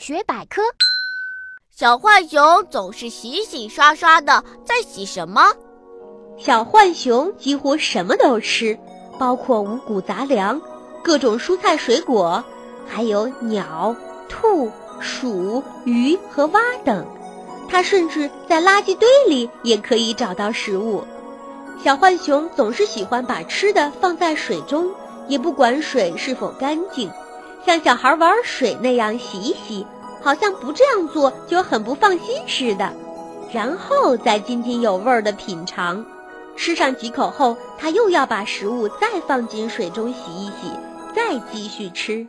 大学百科：小浣熊总是洗洗刷刷的，在洗什么？小浣熊几乎什么都吃，包括五谷杂粮、各种蔬菜水果，还有鸟、兔、鼠、鱼和蛙等。它甚至在垃圾堆里也可以找到食物。小浣熊总是喜欢把吃的放在水中，也不管水是否干净，像小孩玩水那样洗一洗，好像不这样做就很不放心似的。然后再津津有味的品尝，吃上几口后，他又要把食物再放进水中洗一洗，再继续吃。